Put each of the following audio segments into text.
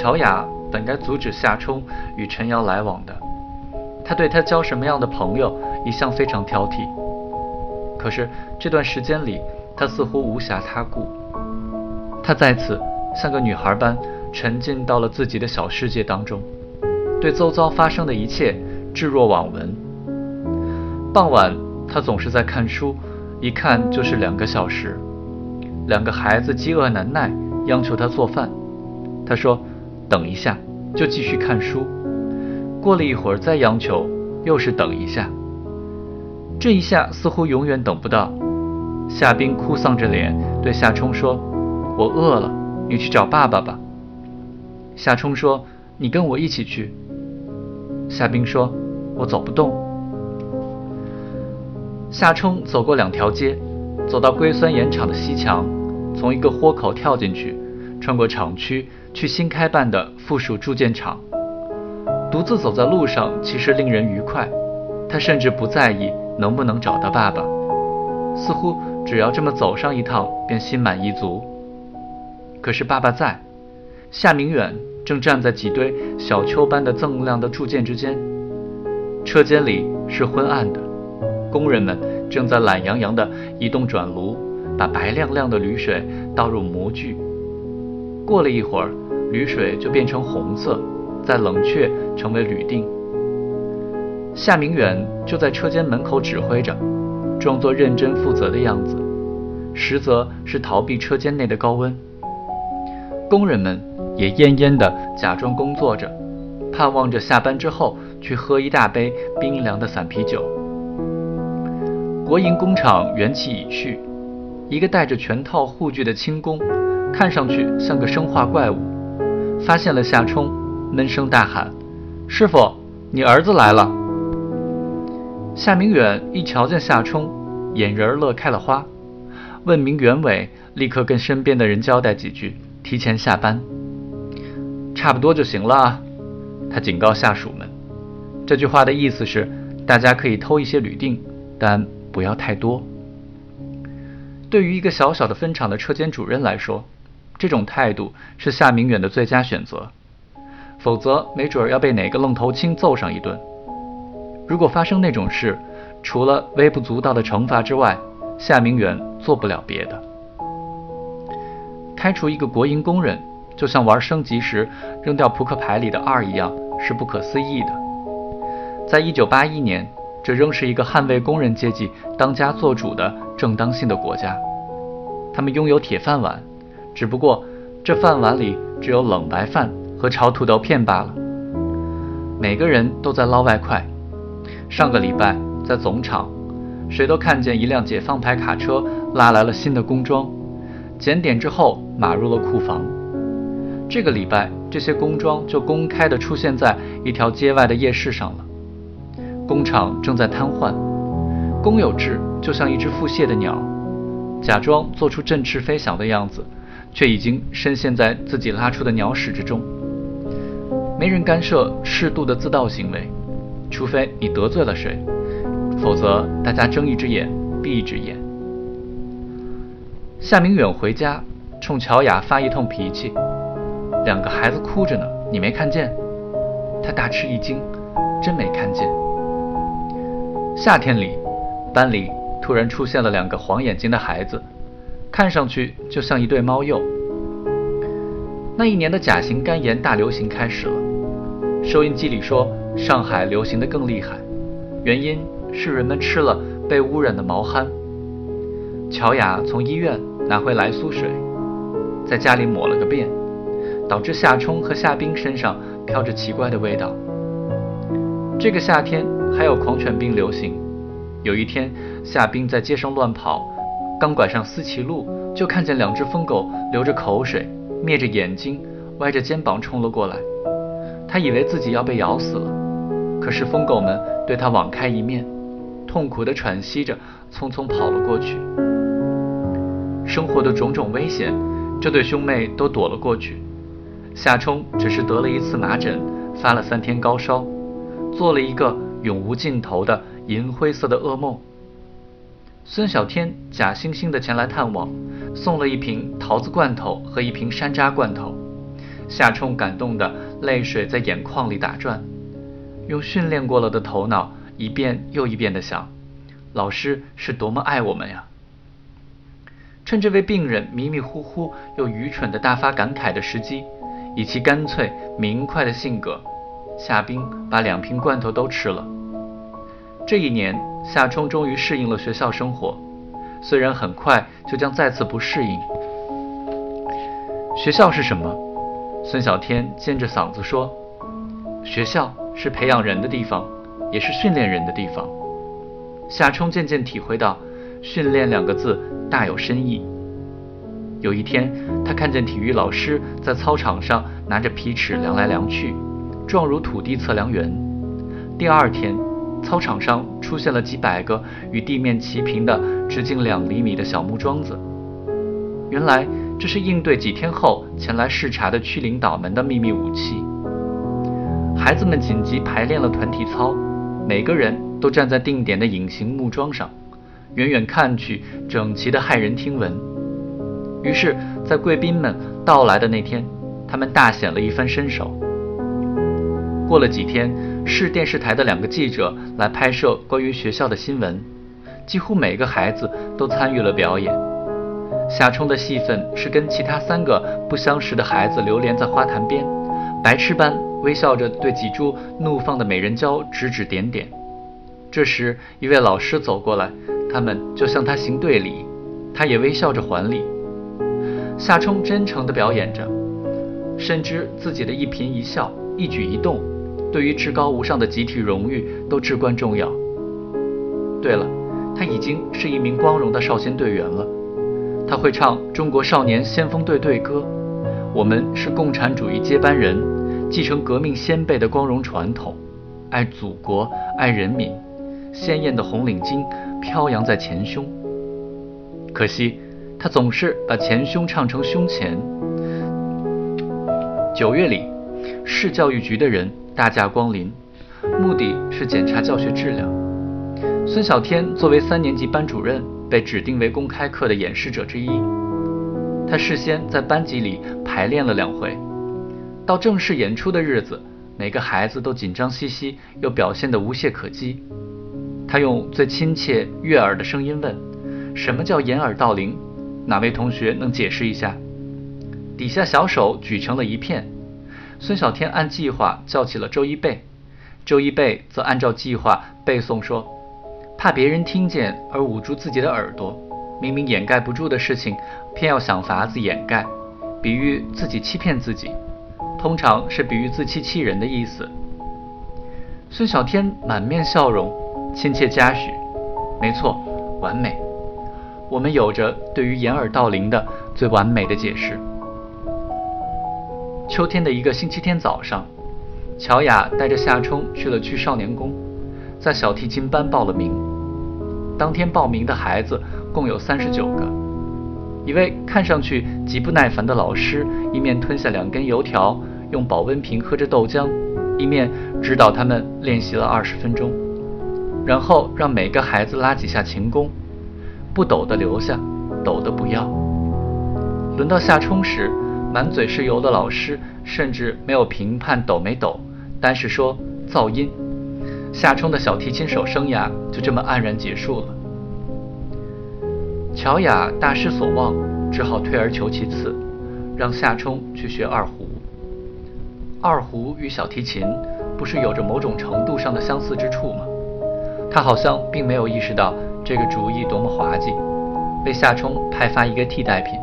乔雅本该阻止夏冲与陈瑶来往的，他对他交什么样的朋友一向非常挑剔。可是这段时间里，他似乎无暇他顾，他在此像个女孩般沉浸到了自己的小世界当中，对周遭发生的一切置若罔闻。傍晚，他总是在看书，一看就是两个小时。两个孩子饥饿难耐，央求他做饭。他说：“等一下，就继续看书。”过了一会儿，再央求，又是等一下。这一下似乎永远等不到。夏冰哭丧着脸对夏冲说：“我饿了，你去找爸爸吧。”夏冲说：“你跟我一起去。”夏冰说：“我走不动。”夏冲走过两条街，走到硅酸盐厂的西墙。从一个豁口跳进去，穿过厂区去新开办的附属铸件厂。独自走在路上，其实令人愉快。他甚至不在意能不能找到爸爸，似乎只要这么走上一趟，便心满意足。可是爸爸在，夏明远正站在几堆小丘般的锃亮的铸件之间。车间里是昏暗的，工人们正在懒洋洋地移动转炉。把白亮亮的铝水倒入模具，过了一会儿，铝水就变成红色，再冷却成为铝锭。夏明远就在车间门口指挥着，装作认真负责的样子，实则是逃避车间内的高温。工人们也恹恹地假装工作着，盼望着下班之后去喝一大杯冰凉的散啤酒。国营工厂元气已去。一个戴着全套护具的轻工，看上去像个生化怪物，发现了夏冲，闷声大喊：“师傅，你儿子来了！”夏明远一瞧见夏冲，眼仁儿乐开了花，问明原委，立刻跟身边的人交代几句，提前下班。差不多就行了，他警告下属们。这句话的意思是，大家可以偷一些铝锭，但不要太多。对于一个小小的分厂的车间主任来说，这种态度是夏明远的最佳选择。否则，没准要被哪个愣头青揍上一顿。如果发生那种事，除了微不足道的惩罚之外，夏明远做不了别的。开除一个国营工人，就像玩升级时扔掉扑克牌里的二一样，是不可思议的。在一九八一年。这仍是一个捍卫工人阶级当家作主的正当性的国家，他们拥有铁饭碗，只不过这饭碗里只有冷白饭和炒土豆片罢了。每个人都在捞外快。上个礼拜在总厂，谁都看见一辆解放牌卡车拉来了新的工装，检点之后码入了库房。这个礼拜，这些工装就公开的出现在一条街外的夜市上了。工厂正在瘫痪，公有制就像一只腹泻的鸟，假装做出振翅飞翔的样子，却已经深陷在自己拉出的鸟屎之中。没人干涉适度的自盗行为，除非你得罪了谁，否则大家睁一只眼闭一只眼。夏明远回家，冲乔雅发一通脾气：“两个孩子哭着呢，你没看见？”他大吃一惊：“真没看见。”夏天里，班里突然出现了两个黄眼睛的孩子，看上去就像一对猫鼬。那一年的甲型肝炎大流行开始了，收音机里说上海流行的更厉害，原因是人们吃了被污染的毛蚶。乔雅从医院拿回来苏水，在家里抹了个遍，导致夏冲和夏冰身上飘着奇怪的味道。这个夏天。还有狂犬病流行。有一天，夏冰在街上乱跑，刚拐上思齐路，就看见两只疯狗流着口水，眯着眼睛，歪着肩膀冲了过来。他以为自己要被咬死了，可是疯狗们对他网开一面，痛苦地喘息着，匆匆跑了过去。生活的种种危险，这对兄妹都躲了过去。夏冲只是得了一次麻疹，发了三天高烧，做了一个。永无尽头的银灰色的噩梦。孙小天假惺惺地前来探望，送了一瓶桃子罐头和一瓶山楂罐头，夏冲感动的泪水在眼眶里打转，用训练过了的头脑一遍又一遍的想：老师是多么爱我们呀！趁这位病人迷迷糊糊又愚蠢的大发感慨的时机，以其干脆明快的性格，夏冰把两瓶罐头都吃了。这一年，夏冲终于适应了学校生活，虽然很快就将再次不适应。学校是什么？孙小天尖着嗓子说：“学校是培养人的地方，也是训练人的地方。”夏冲渐渐体会到“训练”两个字大有深意。有一天，他看见体育老师在操场上拿着皮尺量来量去，状如土地测量员。第二天，操场上出现了几百个与地面齐平的直径两厘米的小木桩子。原来。这是应对几天后前来视察的区领导们的秘密武器。孩子们紧急排练了团体操，每个人都站在定点的隐形木桩上，远远看去整齐的骇人听闻。于是，在贵宾们到来的那天，他们大显了一番身手。过了几天，市电视台的两个记者来拍摄关于学校的新闻，几乎每个孩子都参与了表演。夏冲的戏份是跟其他三个不相识的孩子流连在花坛边，白痴般微笑着对几株怒放的美人蕉指指点点。这时，一位老师走过来，他们就向他行对礼，他也微笑着还礼。夏冲真诚地表演着，深知自己的一颦一笑、一举一动，对于至高无上的集体荣誉都至关重要。对了，他已经是一名光荣的少先队员了。他会唱中国少年先锋队队歌，我们是共产主义接班人，继承革命先辈的光荣传统，爱祖国，爱人民，鲜艳的红领巾飘扬在前胸。可惜，他总是把前胸唱成胸前。九月里，市教育局的人大驾光临，目的是检查教学质量。孙小天作为三年级班主任。被指定为公开课的演示者之一，他事先在班级里排练了两回，到正式演出的日子，每个孩子都紧张兮兮，又表现得无懈可击。他用最亲切悦耳的声音问：“什么叫掩耳盗铃？哪位同学能解释一下？”底下小手举成了一片。孙小天按计划叫起了周一贝，周一贝则按照计划背诵说。怕别人听见而捂住自己的耳朵，明明掩盖不住的事情，偏要想法子掩盖，比喻自己欺骗自己，通常是比喻自欺欺人的意思。孙小天满面笑容，亲切嘉许：“没错，完美。我们有着对于掩耳盗铃的最完美的解释。”秋天的一个星期天早上，乔雅带着夏冲去了去少年宫，在小提琴班报了名。当天报名的孩子共有三十九个。一位看上去极不耐烦的老师，一面吞下两根油条，用保温瓶喝着豆浆，一面指导他们练习了二十分钟，然后让每个孩子拉几下琴弓，不抖的留下，抖的不要。轮到夏冲时，满嘴是油的老师甚至没有评判抖没抖，单是说噪音。夏冲的小提琴手生涯就这么黯然结束了。乔雅大失所望，只好退而求其次，让夏冲去学二胡。二胡与小提琴不是有着某种程度上的相似之处吗？他好像并没有意识到这个主意多么滑稽，被夏冲派发一个替代品。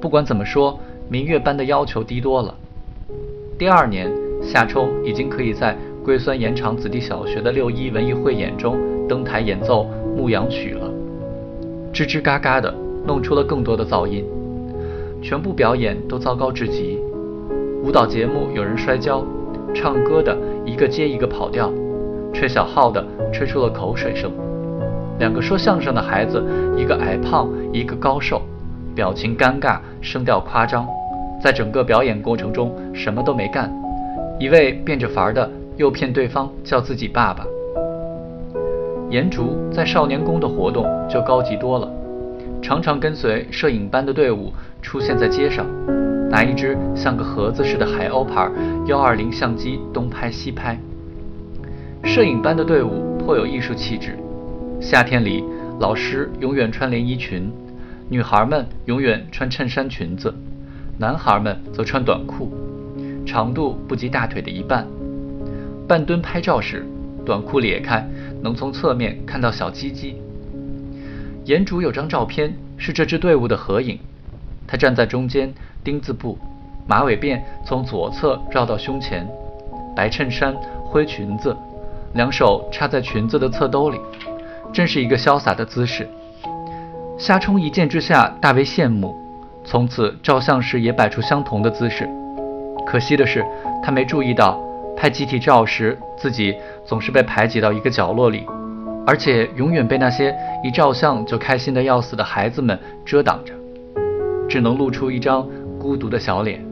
不管怎么说，明月班的要求低多了。第二年，夏冲已经可以在。龟酸盐场子弟小学的六一文艺汇演中登台演奏牧羊曲了，吱吱嘎嘎的弄出了更多的噪音，全部表演都糟糕至极。舞蹈节目有人摔跤，唱歌的一个接一个跑调，吹小号的吹出了口水声。两个说相声的孩子，一个矮胖，一个高瘦，表情尴尬，声调夸张，在整个表演过程中什么都没干，一位变着法儿的。诱骗对方叫自己爸爸。颜竹在少年宫的活动就高级多了，常常跟随摄影班的队伍出现在街上，拿一只像个盒子似的海鸥牌幺二零相机东拍西拍。摄影班的队伍颇有艺术气质。夏天里，老师永远穿连衣裙，女孩们永远穿衬衫裙子，男孩们则穿短裤，长度不及大腿的一半。半蹲拍照时，短裤裂开，能从侧面看到小鸡鸡。严主有张照片是这支队伍的合影，他站在中间，丁字步，马尾辫从左侧绕到胸前，白衬衫，灰裙子，两手插在裙子的侧兜里，真是一个潇洒的姿势。夏冲一见之下大为羡慕，从此照相时也摆出相同的姿势。可惜的是，他没注意到拍集体照时自己总是被排挤到一个角落里。而且永远被那些一照相就开心的要死的孩子们遮挡着，只能露出一张孤独的小脸。